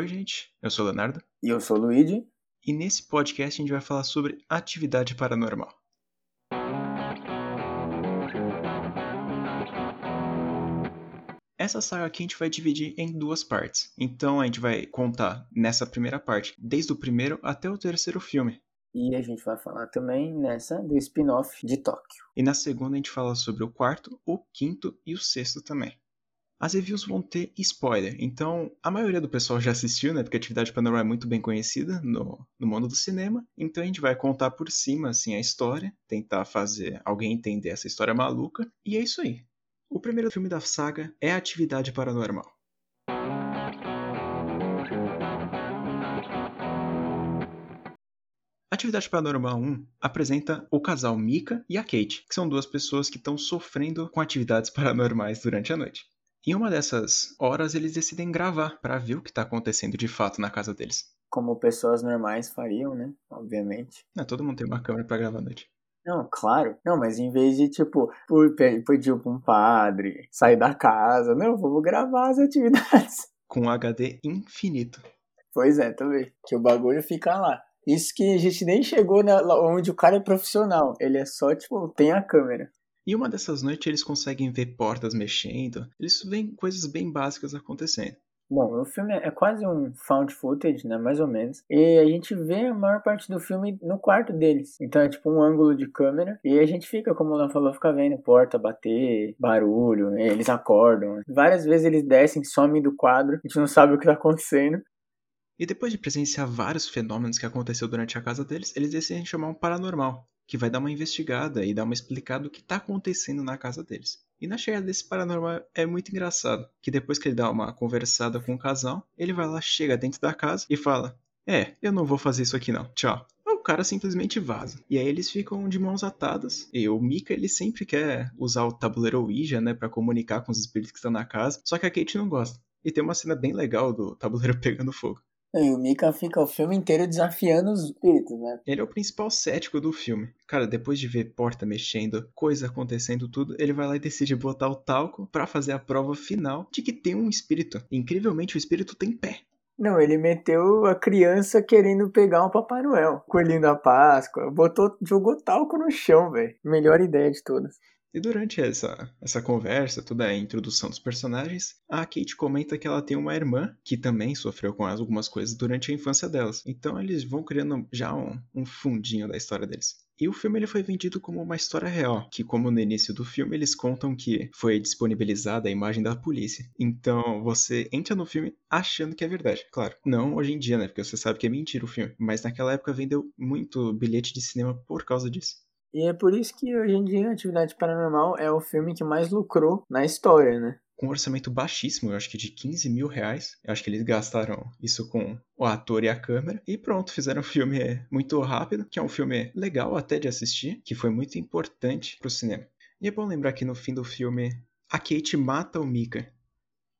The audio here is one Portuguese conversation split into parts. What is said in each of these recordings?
Oi, gente. Eu sou o Leonardo. E eu sou o Luigi. E nesse podcast a gente vai falar sobre atividade paranormal. Essa saga aqui a gente vai dividir em duas partes. Então a gente vai contar nessa primeira parte, desde o primeiro até o terceiro filme. E a gente vai falar também nessa do spin-off de Tóquio. E na segunda a gente fala sobre o quarto, o quinto e o sexto também. As reviews vão ter spoiler, então a maioria do pessoal já assistiu, né? Porque a Atividade Paranormal é muito bem conhecida no, no mundo do cinema. Então a gente vai contar por cima, assim, a história, tentar fazer alguém entender essa história maluca. E é isso aí. O primeiro filme da saga é Atividade Paranormal. Atividade Paranormal 1 apresenta o casal Mika e a Kate, que são duas pessoas que estão sofrendo com atividades paranormais durante a noite. Em uma dessas horas, eles decidem gravar para ver o que está acontecendo de fato na casa deles. Como pessoas normais fariam, né? Obviamente. Não, todo mundo tem uma câmera para gravar à noite. Não, claro. Não, mas em vez de, tipo, pedir pra um padre, sair da casa, não, vou gravar as atividades. Com HD infinito. Pois é, também. Que o bagulho fica lá. Isso que a gente nem chegou na, onde o cara é profissional. Ele é só, tipo, tem a câmera. E uma dessas noites eles conseguem ver portas mexendo. Eles veem coisas bem básicas acontecendo. Bom, o filme é quase um found footage, né? Mais ou menos. E a gente vê a maior parte do filme no quarto deles. Então é tipo um ângulo de câmera. E a gente fica, como o Léo falou, fica vendo porta bater, barulho, eles acordam. Várias vezes eles descem, somem do quadro. A gente não sabe o que tá acontecendo. E depois de presenciar vários fenômenos que aconteceu durante a casa deles, eles decidem chamar um paranormal, que vai dar uma investigada e dar uma explicada do que está acontecendo na casa deles. E na chegada desse paranormal é muito engraçado, que depois que ele dá uma conversada com o casal, ele vai lá, chega dentro da casa e fala: "É, eu não vou fazer isso aqui não. Tchau." O cara simplesmente vaza. E aí eles ficam de mãos atadas. E o Mika, ele sempre quer usar o tabuleiro Ouija, né, para comunicar com os espíritos que estão na casa, só que a Kate não gosta. E tem uma cena bem legal do tabuleiro pegando fogo. E o Mika fica o filme inteiro desafiando os espíritos, né? Ele é o principal cético do filme. Cara, depois de ver porta mexendo, coisa acontecendo, tudo, ele vai lá e decide botar o talco para fazer a prova final de que tem um espírito. Incrivelmente, o espírito tem pé. Não, ele meteu a criança querendo pegar um Papai Noel. Coelhinho da Páscoa. Botou, jogou talco no chão, velho. Melhor ideia de todas. E durante essa, essa conversa, toda a introdução dos personagens, a Kate comenta que ela tem uma irmã que também sofreu com algumas coisas durante a infância delas. Então eles vão criando já um, um fundinho da história deles. E o filme ele foi vendido como uma história real, que como no início do filme eles contam que foi disponibilizada a imagem da polícia. Então você entra no filme achando que é verdade. Claro, não hoje em dia, né? Porque você sabe que é mentira o filme. Mas naquela época vendeu muito bilhete de cinema por causa disso. E é por isso que hoje em dia Atividade Paranormal é o filme que mais lucrou na história, né? Com um orçamento baixíssimo, eu acho que de 15 mil reais. Eu acho que eles gastaram isso com o ator e a câmera. E pronto, fizeram um filme muito rápido, que é um filme legal até de assistir, que foi muito importante pro cinema. E é bom lembrar que no fim do filme, a Kate mata o Mika.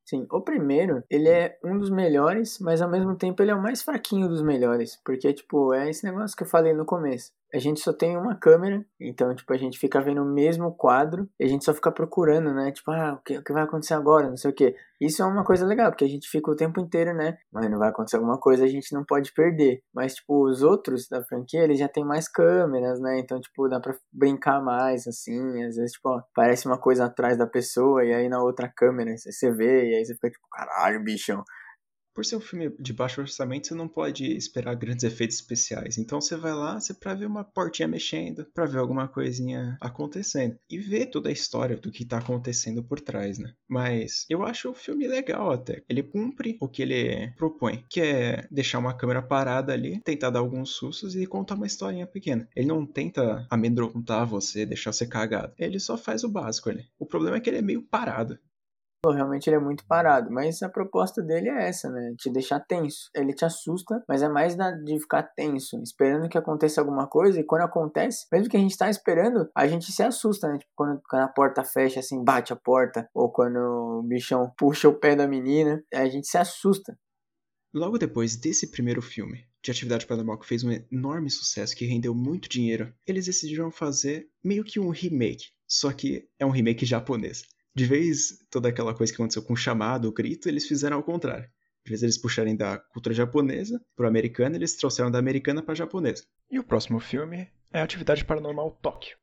Sim, o primeiro, ele é um dos melhores, mas ao mesmo tempo ele é o mais fraquinho dos melhores. Porque, tipo, é esse negócio que eu falei no começo a gente só tem uma câmera, então, tipo, a gente fica vendo o mesmo quadro e a gente só fica procurando, né? Tipo, ah, o que, o que vai acontecer agora? Não sei o que. Isso é uma coisa legal, porque a gente fica o tempo inteiro, né? Mas não vai acontecer alguma coisa, a gente não pode perder. Mas, tipo, os outros da franquia, eles já tem mais câmeras, né? Então, tipo, dá pra brincar mais, assim. Às vezes, tipo, ó, parece uma coisa atrás da pessoa e aí na outra câmera você vê e aí você fica tipo, caralho, bichão por ser um filme de baixo orçamento, você não pode esperar grandes efeitos especiais. Então você vai lá, você para ver uma portinha mexendo, para ver alguma coisinha acontecendo e ver toda a história do que tá acontecendo por trás, né? Mas eu acho o filme legal até. Ele cumpre o que ele propõe, que é deixar uma câmera parada ali, tentar dar alguns sustos e contar uma historinha pequena. Ele não tenta amedrontar você, deixar você cagado. Ele só faz o básico ali. O problema é que ele é meio parado realmente ele é muito parado, mas a proposta dele é essa, né? Te deixar tenso. Ele te assusta, mas é mais de ficar tenso, esperando que aconteça alguma coisa, e quando acontece, mesmo que a gente tá esperando, a gente se assusta, né? Tipo, quando, quando a porta fecha, assim, bate a porta, ou quando o bichão puxa o pé da menina, a gente se assusta. Logo depois desse primeiro filme, de Atividade Paranormal que fez um enorme sucesso, que rendeu muito dinheiro, eles decidiram fazer meio que um remake, só que é um remake japonês. De vez toda aquela coisa que aconteceu com o chamado, o grito, eles fizeram ao contrário. vez de eles puxarem da cultura japonesa pro americano, eles trouxeram da americana pra japonesa. E o próximo filme é Atividade Paranormal Tóquio.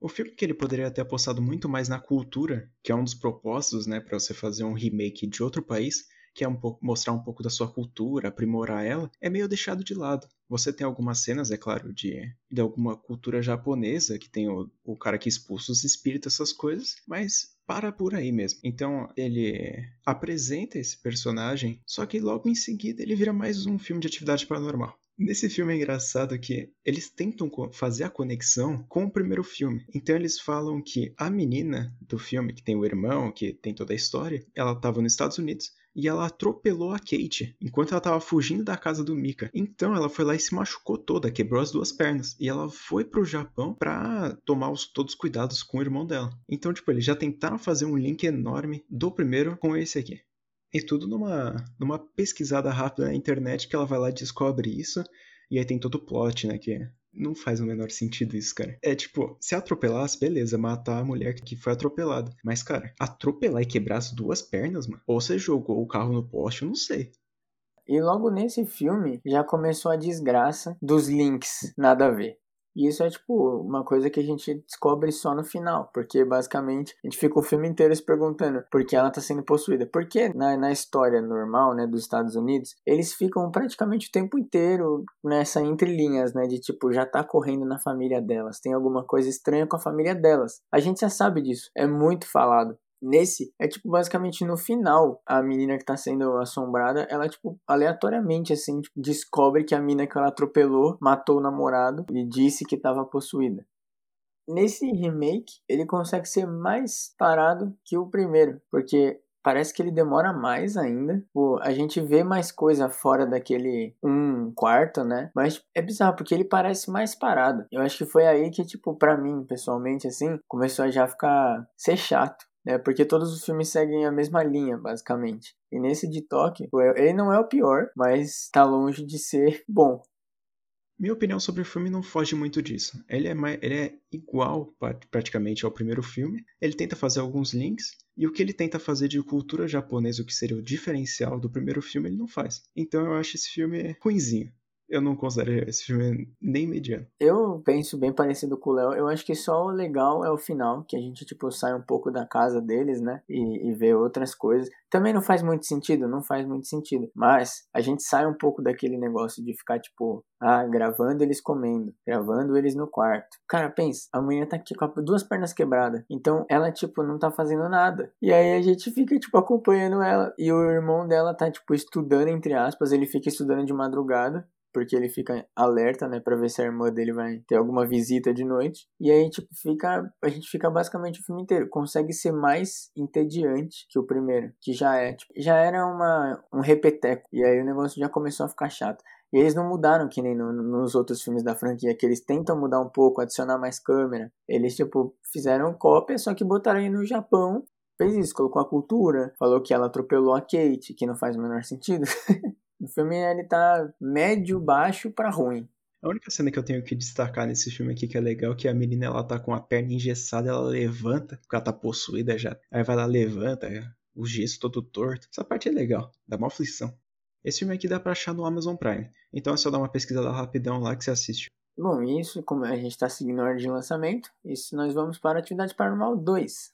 O filme que ele poderia ter apostado muito mais na cultura, que é um dos propósitos, né, para você fazer um remake de outro país, que é um pouco, mostrar um pouco da sua cultura, aprimorar ela, é meio deixado de lado. Você tem algumas cenas, é claro, de, de alguma cultura japonesa, que tem o, o cara que expulsa os espíritos, essas coisas, mas para por aí mesmo. Então ele apresenta esse personagem, só que logo em seguida ele vira mais um filme de atividade paranormal. Nesse filme é engraçado que eles tentam fazer a conexão com o primeiro filme. Então eles falam que a menina do filme, que tem o irmão, que tem toda a história, ela estava nos Estados Unidos e ela atropelou a Kate enquanto ela estava fugindo da casa do Mika. Então ela foi lá e se machucou toda, quebrou as duas pernas. E ela foi pro Japão pra tomar os, todos os cuidados com o irmão dela. Então, tipo, eles já tentaram fazer um link enorme do primeiro com esse aqui. E tudo numa, numa pesquisada rápida na internet que ela vai lá e descobre isso. E aí tem todo o plot, né? Que não faz o menor sentido isso, cara. É tipo, se atropelasse, beleza, matar a mulher que foi atropelada. Mas, cara, atropelar e quebrar as duas pernas, mano. Ou você jogou o carro no poste, eu não sei. E logo nesse filme já começou a desgraça dos links, nada a ver. E isso é, tipo, uma coisa que a gente descobre só no final, porque basicamente a gente fica o filme inteiro se perguntando por que ela tá sendo possuída. Porque na, na história normal, né, dos Estados Unidos, eles ficam praticamente o tempo inteiro nessa entrelinhas, né, de tipo, já tá correndo na família delas, tem alguma coisa estranha com a família delas. A gente já sabe disso, é muito falado. Nesse, é tipo, basicamente no final, a menina que tá sendo assombrada, ela, tipo, aleatoriamente, assim, tipo, descobre que a mina que ela atropelou matou o namorado e disse que tava possuída. Nesse remake, ele consegue ser mais parado que o primeiro, porque parece que ele demora mais ainda. Pô, a gente vê mais coisa fora daquele um quarto, né? Mas é bizarro, porque ele parece mais parado. Eu acho que foi aí que, tipo, pra mim, pessoalmente, assim, começou a já ficar ser chato né? Porque todos os filmes seguem a mesma linha, basicamente. E nesse de Tóquio, ele não é o pior, mas tá longe de ser bom. Minha opinião sobre o filme não foge muito disso. Ele é, ele é igual praticamente ao primeiro filme. Ele tenta fazer alguns links. E o que ele tenta fazer de cultura japonesa, o que seria o diferencial do primeiro filme, ele não faz. Então eu acho esse filme ruinzinho eu não considero esse filme nem mediano. Eu penso bem parecido com o Léo. Eu acho que só o legal é o final, que a gente, tipo, sai um pouco da casa deles, né? E, e vê outras coisas. Também não faz muito sentido, não faz muito sentido. Mas a gente sai um pouco daquele negócio de ficar, tipo, ah, gravando eles comendo, gravando eles no quarto. Cara, pensa, a mulher tá aqui com duas pernas quebradas. Então ela, tipo, não tá fazendo nada. E aí a gente fica, tipo, acompanhando ela. E o irmão dela tá, tipo, estudando, entre aspas. Ele fica estudando de madrugada porque ele fica alerta, né, para ver se a irmã dele vai ter alguma visita de noite. E aí, tipo, fica, a gente fica basicamente o filme inteiro. Consegue ser mais entediante que o primeiro, que já é, tipo, já era uma um repeteco. E aí o negócio já começou a ficar chato. E eles não mudaram que nem no, nos outros filmes da franquia, que eles tentam mudar um pouco, adicionar mais câmera. Eles, tipo, fizeram cópia, só que botaram aí no Japão. Fez isso, colocou a cultura, falou que ela atropelou a Kate, que não faz o menor sentido. O filme ele tá médio, baixo para ruim. A única cena que eu tenho que destacar nesse filme aqui que é legal é que a menina ela tá com a perna engessada, ela levanta, porque ela tá possuída já. Aí vai lá, levanta, o gesso todo torto. Essa parte é legal, dá uma aflição. Esse filme aqui dá pra achar no Amazon Prime. Então é só dar uma pesquisada rapidão lá que você assiste. Bom, isso, como a gente tá seguindo a ordem de lançamento, isso nós vamos para Atividade Paranormal 2.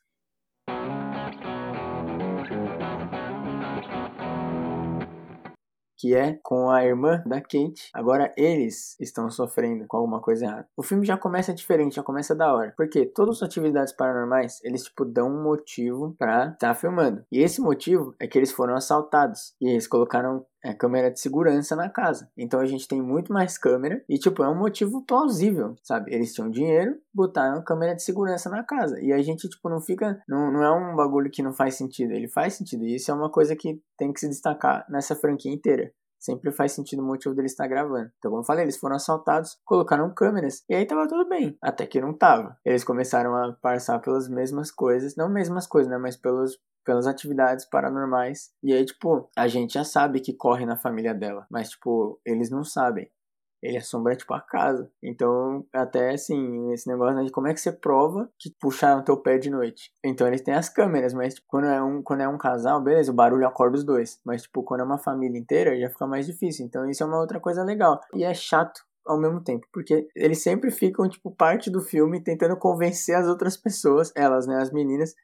Que é com a irmã da Kate. Agora eles estão sofrendo com alguma coisa errada. O filme já começa diferente, já começa da hora. Porque todas as atividades paranormais, eles tipo dão um motivo pra estar tá filmando. E esse motivo é que eles foram assaltados. E eles colocaram é, câmera de segurança na casa. Então a gente tem muito mais câmera e, tipo, é um motivo plausível, sabe? Eles tinham dinheiro, botaram câmera de segurança na casa. E a gente, tipo, não fica. Não, não é um bagulho que não faz sentido. Ele faz sentido. E isso é uma coisa que tem que se destacar nessa franquia inteira sempre faz sentido o motivo deles estar gravando. Então, como eu falei, eles foram assaltados, colocaram câmeras e aí tava tudo bem, até que não tava. Eles começaram a passar pelas mesmas coisas, não mesmas coisas, né, mas pelos pelas atividades paranormais. E aí, tipo, a gente já sabe que corre na família dela, mas, tipo, eles não sabem. ele assombra, tipo, a casa. Então, até assim, esse negócio né, de como é que você prova que puxaram teu pé de noite. Então, eles têm as câmeras, mas tipo, quando, é um, quando é um casal, beleza, o barulho acorda os dois. Mas, tipo, quando é uma família inteira, já fica mais difícil. Então, isso é uma outra coisa legal. E é chato ao mesmo tempo, porque eles sempre ficam, tipo, parte do filme tentando convencer as outras pessoas, elas, né, as meninas,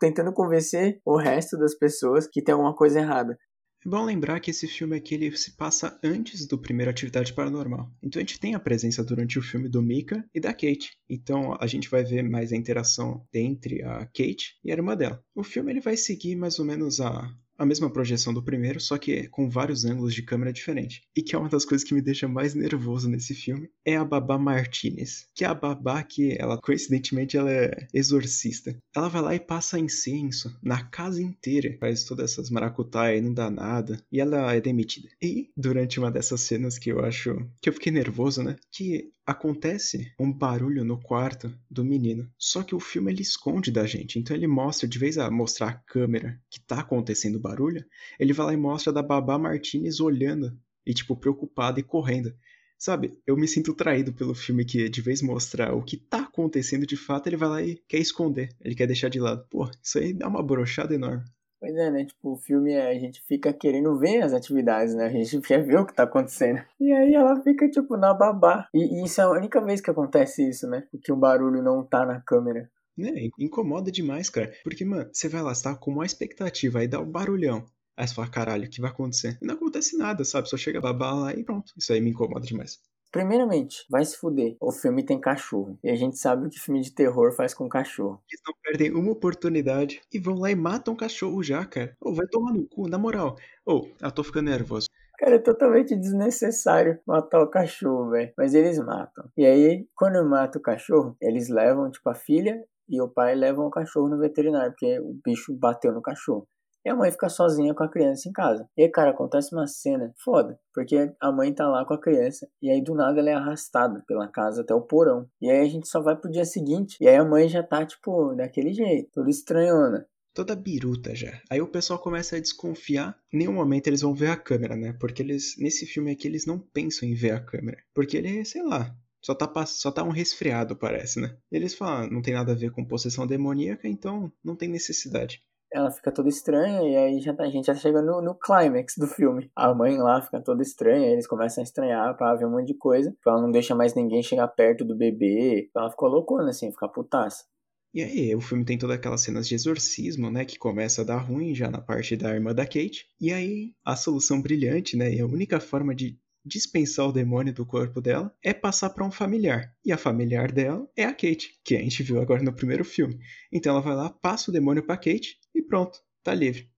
tentando convencer o resto das pessoas que tem alguma coisa errada. É bom lembrar que esse filme aqui ele se passa antes do primeiro Atividade Paranormal. Então a gente tem a presença durante o filme do Mika e da Kate. Então a gente vai ver mais a interação entre a Kate e a irmã dela. O filme ele vai seguir mais ou menos a, a mesma projeção do primeiro, só que com vários ângulos de câmera diferentes. E que é uma das coisas que me deixa mais nervoso nesse filme é a Babá Martinez, que é a babá que ela coincidentemente ela é exorcista. Ela vai lá e passa incenso na casa inteira, faz todas essas maracutaia e não dá nada, e ela é demitida. E durante uma dessas cenas que eu acho que eu fiquei nervoso, né, que acontece um barulho no quarto do menino. Só que o filme ele esconde da gente. Então ele mostra, de vez a mostrar a câmera que tá acontecendo barulho, ele vai lá e mostra da babá Martinez olhando e tipo preocupada e correndo. Sabe, eu me sinto traído pelo filme que, de vez mostrar o que tá acontecendo de fato, ele vai lá e quer esconder, ele quer deixar de lado. Pô, isso aí dá uma brochada enorme. Pois é, né? Tipo, o filme é, a gente fica querendo ver as atividades, né? A gente quer ver o que tá acontecendo. E aí ela fica, tipo, na babá. E, e isso é a única vez que acontece isso, né? Porque o barulho não tá na câmera. É, incomoda demais, cara. Porque, mano, você vai lá, você tá com uma expectativa, aí dá um barulhão. Aí você fala, caralho, o que vai acontecer? E não acontece nada, sabe? Só chega a babá lá e pronto. Isso aí me incomoda demais. Primeiramente, vai se fuder. O filme tem cachorro. E a gente sabe o que filme de terror faz com cachorro. Eles não perdem uma oportunidade e vão lá e matam o cachorro já, cara. Ou oh, vai tomar no cu, na moral. Ou, oh, eu tô ficando nervoso. Cara, é totalmente desnecessário matar o cachorro, velho. Mas eles matam. E aí, quando mata o cachorro, eles levam, tipo, a filha e o pai levam o cachorro no veterinário, porque o bicho bateu no cachorro. E a mãe fica sozinha com a criança em casa. E aí, cara, acontece uma cena foda. Porque a mãe tá lá com a criança. E aí, do nada, ela é arrastada pela casa até o porão. E aí, a gente só vai pro dia seguinte. E aí, a mãe já tá, tipo, daquele jeito. Toda estranhona toda biruta já. Aí o pessoal começa a desconfiar. Em nenhum momento eles vão ver a câmera, né? Porque eles, nesse filme aqui, eles não pensam em ver a câmera. Porque ele, sei lá, só tá, só tá um resfriado, parece, né? eles falam, ah, não tem nada a ver com possessão demoníaca, então não tem necessidade ela fica toda estranha e aí já, tá, a gente já chega no, no clímax do filme. A mãe lá fica toda estranha, eles começam a estranhar pra ver um monte de coisa. Ela não deixa mais ninguém chegar perto do bebê. Ela ficou loucona, assim, fica putaça. E aí, o filme tem todas aquelas cenas de exorcismo, né, que começa a dar ruim já na parte da irmã da Kate. E aí, a solução brilhante, né, e a única forma de dispensar o demônio do corpo dela é passar para um familiar. E a familiar dela é a Kate, que a gente viu agora no primeiro filme. Então ela vai lá, passa o demônio para Kate e pronto, tá livre.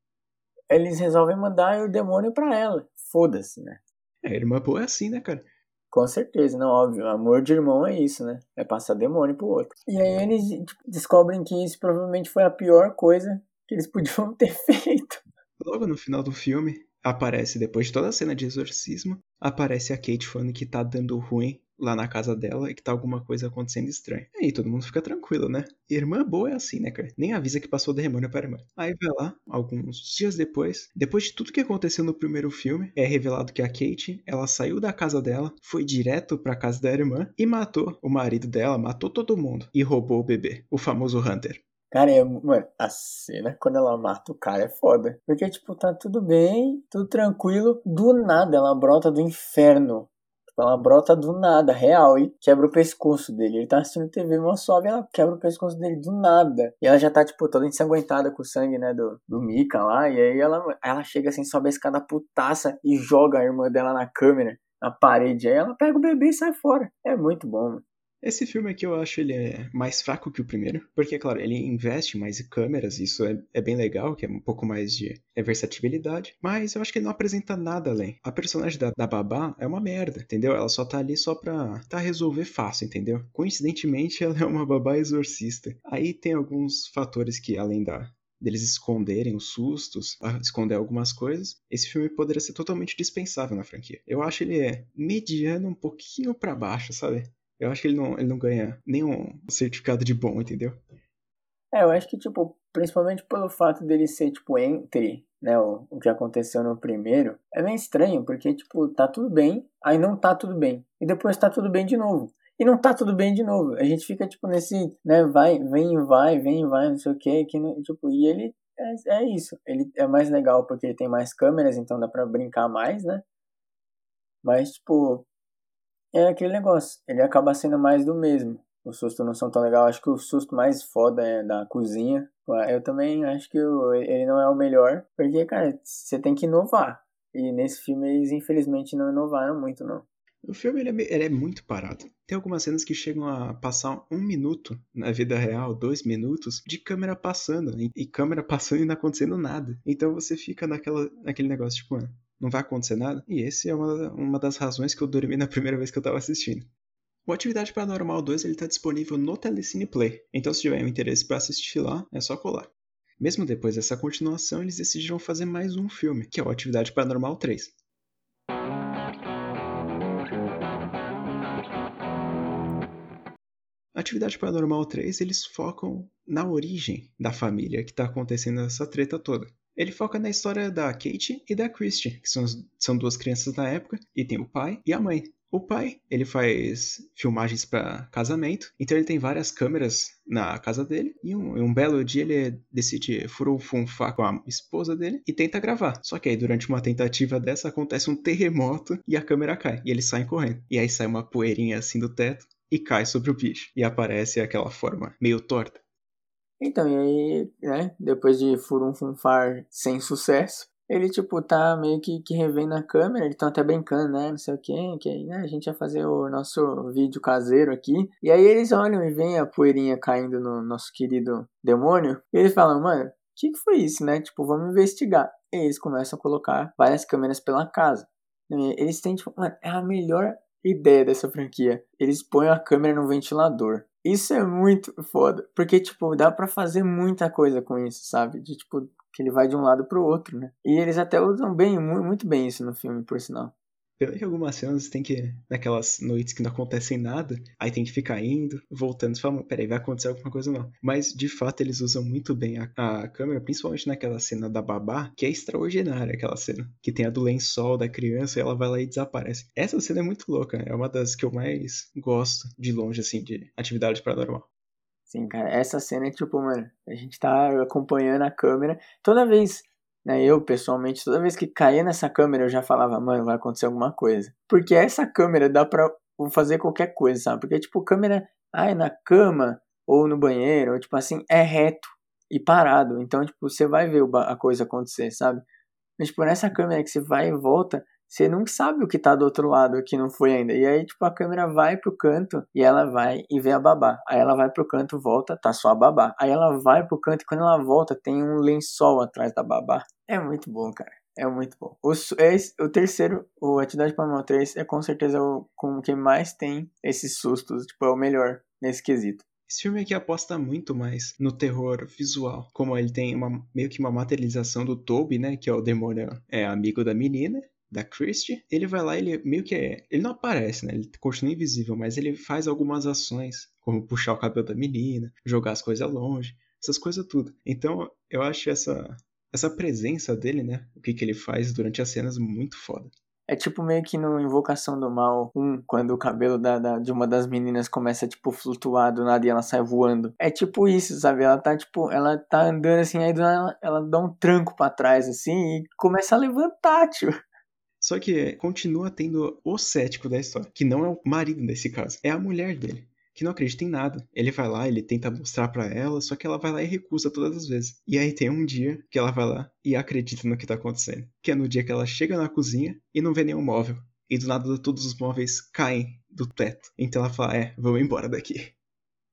Eles resolvem mandar o demônio para ela. Foda-se, né? É, irmã boa é assim, né, cara? Com certeza, não, óbvio. Amor de irmão é isso, né? É passar demônio pro outro. E aí eles tipo, descobrem que isso provavelmente foi a pior coisa que eles podiam ter feito. Logo no final do filme, aparece, depois de toda a cena de exorcismo, aparece a Kate falando que tá dando ruim lá na casa dela e que tá alguma coisa acontecendo estranha. E aí todo mundo fica tranquilo, né? Irmã boa é assim, né, cara? Nem avisa que passou demônio pra irmã. Aí vai lá, alguns dias depois, depois de tudo que aconteceu no primeiro filme, é revelado que a Kate, ela saiu da casa dela, foi direto pra casa da irmã e matou o marido dela, matou todo mundo e roubou o bebê, o famoso Hunter. Cara, é, mano, a cena quando ela mata o cara é foda. Porque, tipo, tá tudo bem, tudo tranquilo. Do nada ela brota do inferno. Ela brota do nada, real, e quebra o pescoço dele. Ele tá assistindo TV, uma sobe, ela quebra o pescoço dele do nada. E ela já tá, tipo, toda ensanguentada com o sangue, né, do, do Mika lá. E aí ela, ela chega assim, sobe a escada putaça e joga a irmã dela na câmera, na parede. Aí ela pega o bebê e sai fora. É muito bom, mano. Esse filme aqui eu acho ele é mais fraco que o primeiro, porque, claro, ele investe mais em câmeras, isso é, é bem legal, que é um pouco mais de é versatilidade, mas eu acho que ele não apresenta nada além. A personagem da, da Babá é uma merda, entendeu? Ela só tá ali só pra tá resolver fácil, entendeu? Coincidentemente, ela é uma babá exorcista. Aí tem alguns fatores que, além da, deles esconderem os sustos, esconder algumas coisas, esse filme poderia ser totalmente dispensável na franquia. Eu acho ele é mediano um pouquinho para baixo, sabe? Eu acho que ele não, ele não ganha nenhum certificado de bom, entendeu? É, eu acho que, tipo, principalmente pelo fato dele ser, tipo, entre né, o, o que aconteceu no primeiro, é meio estranho, porque, tipo, tá tudo bem, aí não tá tudo bem. E depois tá tudo bem de novo. E não tá tudo bem de novo. A gente fica, tipo, nesse, né, vai, vem, vai, vem, vai, não sei o que, que tipo, e ele é, é isso. Ele é mais legal porque ele tem mais câmeras, então dá pra brincar mais, né? Mas, tipo, é aquele negócio. Ele acaba sendo mais do mesmo. Os sustos não são tão legal. Acho que o susto mais foda é da cozinha. Eu também acho que ele não é o melhor. Porque, cara, você tem que inovar. E nesse filme eles infelizmente não inovaram muito, não. O filme ele é, ele é, muito parado. Tem algumas cenas que chegam a passar um minuto na vida real, dois minutos, de câmera passando. E, e câmera passando e não acontecendo nada. Então você fica naquela, naquele negócio, tipo, ah, não vai acontecer nada. E esse é uma, uma das razões que eu dormi na primeira vez que eu tava assistindo. O Atividade Paranormal 2 está disponível no Telecine Play, então se tiver interesse para assistir lá, é só colar. Mesmo depois dessa continuação, eles decidiram fazer mais um filme, que é o Atividade Paranormal 3. Atividade Paranormal 3, eles focam na origem da família que está acontecendo essa treta toda. Ele foca na história da Kate e da Christie, que são, são duas crianças da época, e tem o pai e a mãe. O pai, ele faz filmagens para casamento, então ele tem várias câmeras na casa dele, e um, um belo dia ele decide furunfunfar com a esposa dele e tenta gravar. Só que aí durante uma tentativa dessa acontece um terremoto e a câmera cai, e eles saem correndo. E aí sai uma poeirinha assim do teto e cai sobre o bicho, e aparece aquela forma meio torta. Então, e aí, né, depois de furunfunfar sem sucesso, ele, tipo, tá meio que, que revendo a câmera, eles estão até brincando, né? Não sei o quê, que aí, né, a gente vai fazer o nosso vídeo caseiro aqui. E aí eles olham e veem a poeirinha caindo no nosso querido demônio. E eles falam, mano, o que, que foi isso, né? Tipo, vamos investigar. E eles começam a colocar várias câmeras pela casa. Eles têm, tipo, mano, é a melhor ideia dessa franquia. Eles põem a câmera no ventilador. Isso é muito foda, porque, tipo, dá para fazer muita coisa com isso, sabe? De, tipo, que ele vai de um lado pro outro, né? E eles até usam bem, muito bem isso no filme, por sinal. Pena que algumas cenas tem que. Naquelas noites que não acontecem nada, aí tem que ficar indo, voltando falando, peraí, vai acontecer alguma coisa não. Mas de fato eles usam muito bem a, a, câmera, principalmente naquela cena da babá, que é extraordinária aquela cena. Que tem a do lençol da criança e ela vai lá e desaparece. Essa cena é muito louca, é uma das que eu mais gosto de longe, assim, de atividade paranormal. Sim, cara, essa cena é tipo, mano, a gente tá acompanhando a câmera. Toda vez, né, eu pessoalmente, toda vez que caía nessa câmera, eu já falava, mano, vai acontecer alguma coisa. Porque essa câmera dá pra fazer qualquer coisa, sabe? Porque, tipo, câmera, é na cama ou no banheiro, ou, tipo assim, é reto e parado. Então, tipo, você vai ver a coisa acontecer, sabe? Mas, tipo, nessa câmera que você vai e volta, você não sabe o que tá do outro lado, que não foi ainda. E aí, tipo, a câmera vai pro canto e ela vai e vê a babá. Aí ela vai pro canto, volta, tá só a babá. Aí ela vai pro canto e quando ela volta, tem um lençol atrás da babá. É muito bom, cara. É muito bom. O, é, o terceiro, o Atividade Paranormal 3, é com certeza o com que mais tem esses sustos. Tipo, é o melhor nesse quesito. Esse filme aqui aposta muito mais no terror visual. Como ele tem uma, meio que uma materialização do Toby, né? Que é o demônio, é amigo da menina da Christie, ele vai lá, ele meio que é, ele não aparece, né? Ele continua invisível, mas ele faz algumas ações, como puxar o cabelo da menina, jogar as coisas longe, essas coisas tudo. Então, eu acho essa essa presença dele, né? O que que ele faz durante as cenas muito foda. É tipo meio que no Invocação do Mal 1, quando o cabelo da, da, de uma das meninas começa, tipo, flutuar do nada e ela sai voando. É tipo isso, sabe? Ela tá, tipo, ela tá andando assim, aí ela, ela dá um tranco para trás, assim, e começa a levantar, tio. Só que continua tendo o cético da história, que não é o marido nesse caso, é a mulher dele, que não acredita em nada. Ele vai lá, ele tenta mostrar para ela, só que ela vai lá e recusa todas as vezes. E aí tem um dia que ela vai lá e acredita no que tá acontecendo, que é no dia que ela chega na cozinha e não vê nenhum móvel. E do nada todos os móveis caem do teto. Então ela fala: "É, vamos embora daqui".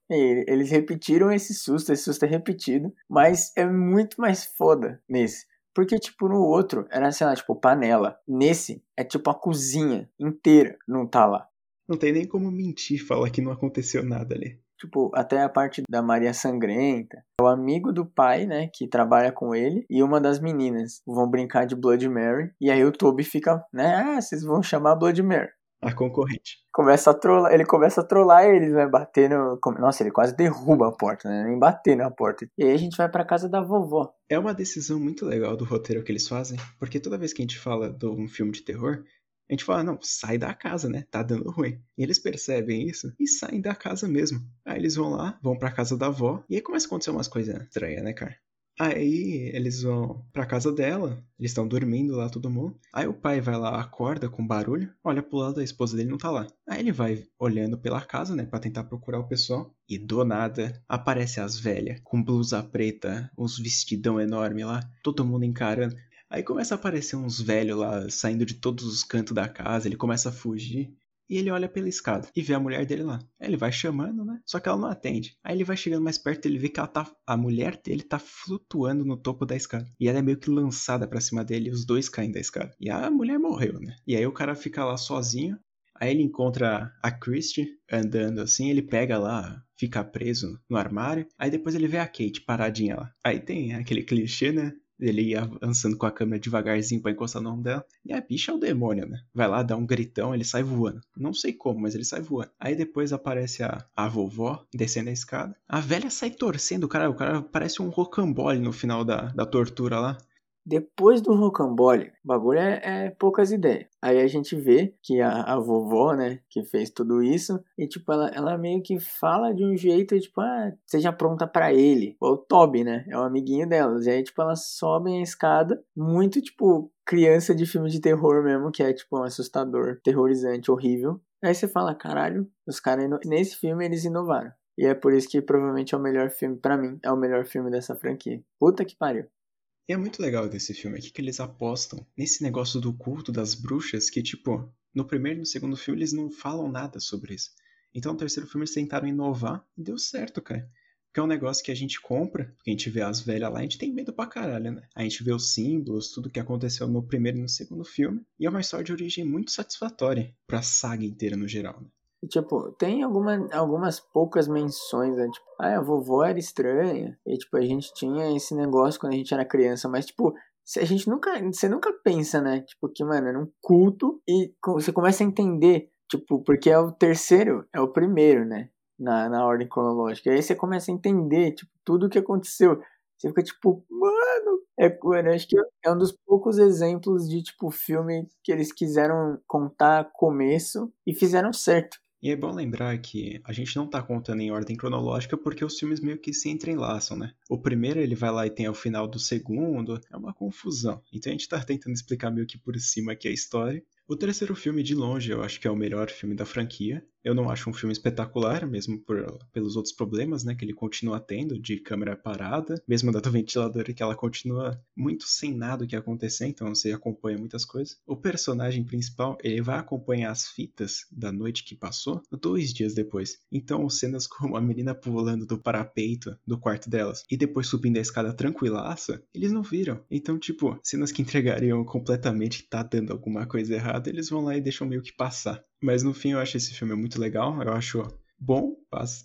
Eles repetiram esse susto, esse susto é repetido, mas é muito mais foda nesse. Porque, tipo, no outro era, sei lá, tipo, panela. Nesse é tipo a cozinha inteira não tá lá. Não tem nem como mentir, falar que não aconteceu nada ali. Tipo, até a parte da Maria Sangrenta. O amigo do pai, né, que trabalha com ele, e uma das meninas vão brincar de Blood Mary. E aí o Toby fica, né, ah, vocês vão chamar Blood Mary. A concorrente. Começa a trollar, ele começa a trollar eles, vai bater no. Nossa, ele quase derruba a porta, né? Nem bater na porta. E aí a gente vai pra casa da vovó. É uma decisão muito legal do roteiro que eles fazem, porque toda vez que a gente fala de um filme de terror, a gente fala, não, sai da casa, né? Tá dando ruim. E eles percebem isso e saem da casa mesmo. Aí eles vão lá, vão pra casa da avó, e aí começa a acontecer umas coisas estranhas, né, cara? Aí eles vão pra casa dela, eles estão dormindo lá todo mundo. Aí o pai vai lá, acorda com barulho, olha pro lado, a esposa dele não tá lá. Aí ele vai olhando pela casa, né, pra tentar procurar o pessoal. E do nada aparece as velhas, com blusa preta, uns vestidão enorme lá, todo mundo encarando. Aí começa a aparecer uns velhos lá, saindo de todos os cantos da casa, ele começa a fugir. E ele olha pela escada e vê a mulher dele lá. Aí ele vai chamando, né? Só que ela não atende. Aí ele vai chegando mais perto ele vê que ela tá, a mulher dele tá flutuando no topo da escada. E ela é meio que lançada para cima dele e os dois caem da escada. E a mulher morreu, né? E aí o cara fica lá sozinho. Aí ele encontra a Christie andando assim, ele pega lá, fica preso no armário. Aí depois ele vê a Kate paradinha lá. Aí tem aquele clichê, né? Ele ia avançando com a câmera devagarzinho para encostar no ombro dela. E a bicha é o demônio, né? Vai lá, dá um gritão, ele sai voando. Não sei como, mas ele sai voando. Aí depois aparece a, a vovó descendo a escada. A velha sai torcendo, cara. O cara parece um rocambole no final da, da tortura lá. Depois do rocambole, o bagulho é, é, poucas ideias. Aí a gente vê que a, a vovó, né, que fez tudo isso, e tipo, ela, ela meio que fala de um jeito, tipo, ah, seja pronta para ele. O Toby, né, é o amiguinho delas. E aí, tipo, elas sobem a escada, muito, tipo, criança de filme de terror mesmo, que é, tipo, um assustador, terrorizante, horrível. Aí você fala, caralho, os caras, nesse filme eles inovaram. E é por isso que provavelmente é o melhor filme, para mim, é o melhor filme dessa franquia. Puta que pariu. E é muito legal desse filme aqui que eles apostam nesse negócio do culto das bruxas que, tipo, no primeiro e no segundo filme eles não falam nada sobre isso. Então no terceiro filme eles tentaram inovar e deu certo, cara. Porque é um negócio que a gente compra, porque a gente vê as velhas lá, a gente tem medo pra caralho, né? A gente vê os símbolos, tudo que aconteceu no primeiro e no segundo filme. E é uma história de origem muito satisfatória pra saga inteira no geral, né? E, tipo, tem alguma, algumas poucas menções, né? Tipo, ah, a vovó era estranha. E, tipo, a gente tinha esse negócio quando a gente era criança. Mas, tipo, a gente nunca... Você nunca pensa, né? Tipo, que, mano, era um culto. E você começa a entender, tipo, porque é o terceiro, é o primeiro, né? Na, na ordem cronológica. E aí você começa a entender, tipo, tudo o que aconteceu. Você fica tipo, mano, é, mano, acho que é um dos poucos exemplos de, tipo, filme que eles quiseram contar começo e fizeram certo. E é bom lembrar que a gente não tá contando em ordem cronológica porque os filmes meio que se entrelaçam, né? O primeiro ele vai lá e tem o final do segundo, é uma confusão. Então a gente tá tentando explicar meio que por cima aqui a história. O terceiro filme, de longe, eu acho que é o melhor filme da franquia. Eu não acho um filme espetacular, mesmo por, pelos outros problemas, né, que ele continua tendo, de câmera parada, mesmo da do ventilador, que ela continua muito sem nada o que acontecer, então você acompanha muitas coisas. O personagem principal, ele vai acompanhar as fitas da noite que passou dois dias depois. Então, cenas como a menina pulando do parapeito do quarto delas e depois subindo a escada tranquilaça, eles não viram. Então, tipo, cenas que entregariam completamente que tá dando alguma coisa errada, eles vão lá e deixam meio que passar. Mas no fim eu acho esse filme muito legal, eu acho bom,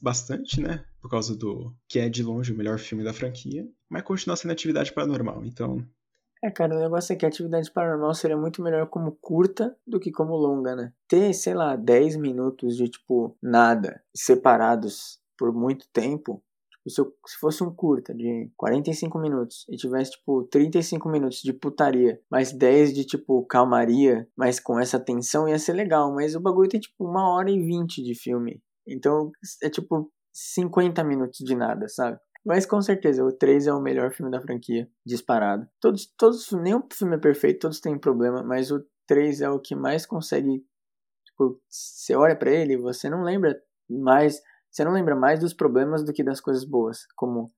bastante, né? Por causa do que é de longe o melhor filme da franquia, mas continua sendo atividade paranormal, então. É, cara, o negócio é que a atividade paranormal seria muito melhor como curta do que como longa, né? Ter, sei lá, 10 minutos de tipo nada separados por muito tempo se, eu, se fosse um curta de 45 minutos e tivesse, tipo, 35 minutos de putaria, mais 10 de, tipo, calmaria, mas com essa tensão ia ser legal. Mas o bagulho tem, tipo, uma hora e vinte de filme. Então, é, tipo, 50 minutos de nada, sabe? Mas com certeza, o 3 é o melhor filme da franquia, disparado. Todos, todos, nenhum filme é perfeito, todos têm problema, mas o 3 é o que mais consegue. Tipo, você olha para ele, você não lembra mais você não lembra mais dos problemas do que das coisas boas, como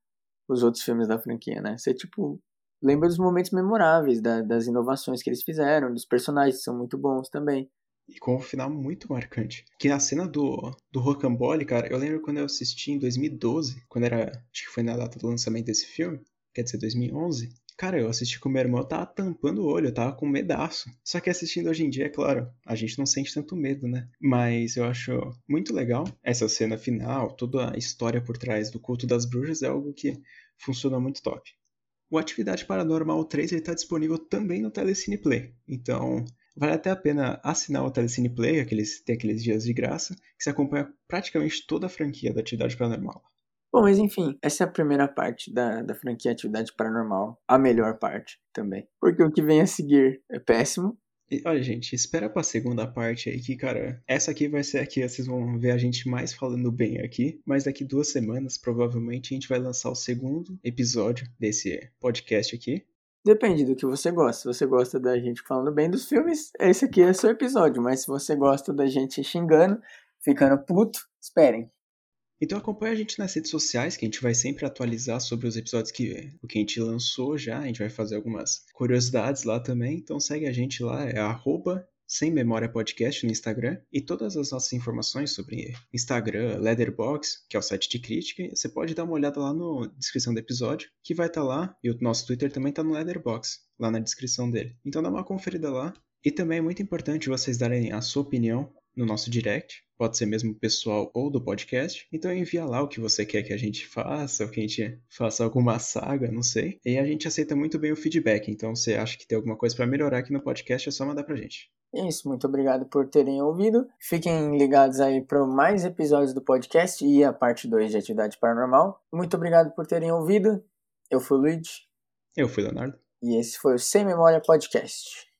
os outros filmes da franquia, né? Você, tipo, lembra dos momentos memoráveis, da, das inovações que eles fizeram, dos personagens que são muito bons também. E com um final muito marcante. Que na cena do, do Rocambole, cara, eu lembro quando eu assisti em 2012, quando era. Acho que foi na data do lançamento desse filme, quer dizer, 2011. Cara, eu assisti com meu irmão, eu tava tampando o olho, eu tava com medaço. Só que assistindo hoje em dia, é claro, a gente não sente tanto medo, né? Mas eu acho muito legal essa cena final, toda a história por trás do culto das bruxas é algo que funciona muito top. O Atividade Paranormal 3 está disponível também no Telecine Play. Então, vale até a pena assinar o Telecine Play, aqueles, tem aqueles dias de graça, que você acompanha praticamente toda a franquia da Atividade Paranormal. Bom, mas enfim, essa é a primeira parte da, da franquia Atividade Paranormal. A melhor parte também. Porque o que vem a seguir é péssimo. E, olha, gente, espera pra segunda parte aí que, cara, essa aqui vai ser aqui, vocês vão ver a gente mais falando bem aqui, mas daqui duas semanas, provavelmente, a gente vai lançar o segundo episódio desse podcast aqui. Depende do que você gosta. Se você gosta da gente falando bem dos filmes, esse aqui é seu episódio. Mas se você gosta da gente xingando, ficando puto, esperem. Então acompanha a gente nas redes sociais, que a gente vai sempre atualizar sobre os episódios que o que a gente lançou já. A gente vai fazer algumas curiosidades lá também. Então segue a gente lá, é arroba sem Memória Podcast no Instagram e todas as nossas informações sobre Instagram, Leatherbox, que é o site de crítica, você pode dar uma olhada lá na descrição do episódio, que vai estar tá lá, e o nosso Twitter também está no Leatherbox, lá na descrição dele. Então dá uma conferida lá. E também é muito importante vocês darem a sua opinião no nosso direct, pode ser mesmo pessoal ou do podcast. Então envia lá o que você quer que a gente faça, ou que a gente faça alguma saga, não sei. E a gente aceita muito bem o feedback, então se você acha que tem alguma coisa para melhorar aqui no podcast, é só mandar pra gente. É isso, muito obrigado por terem ouvido. Fiquem ligados aí para mais episódios do podcast e a parte 2 de Atividade Paranormal. Muito obrigado por terem ouvido. Eu fui o Luigi. Eu fui o Leonardo. E esse foi o Sem Memória Podcast.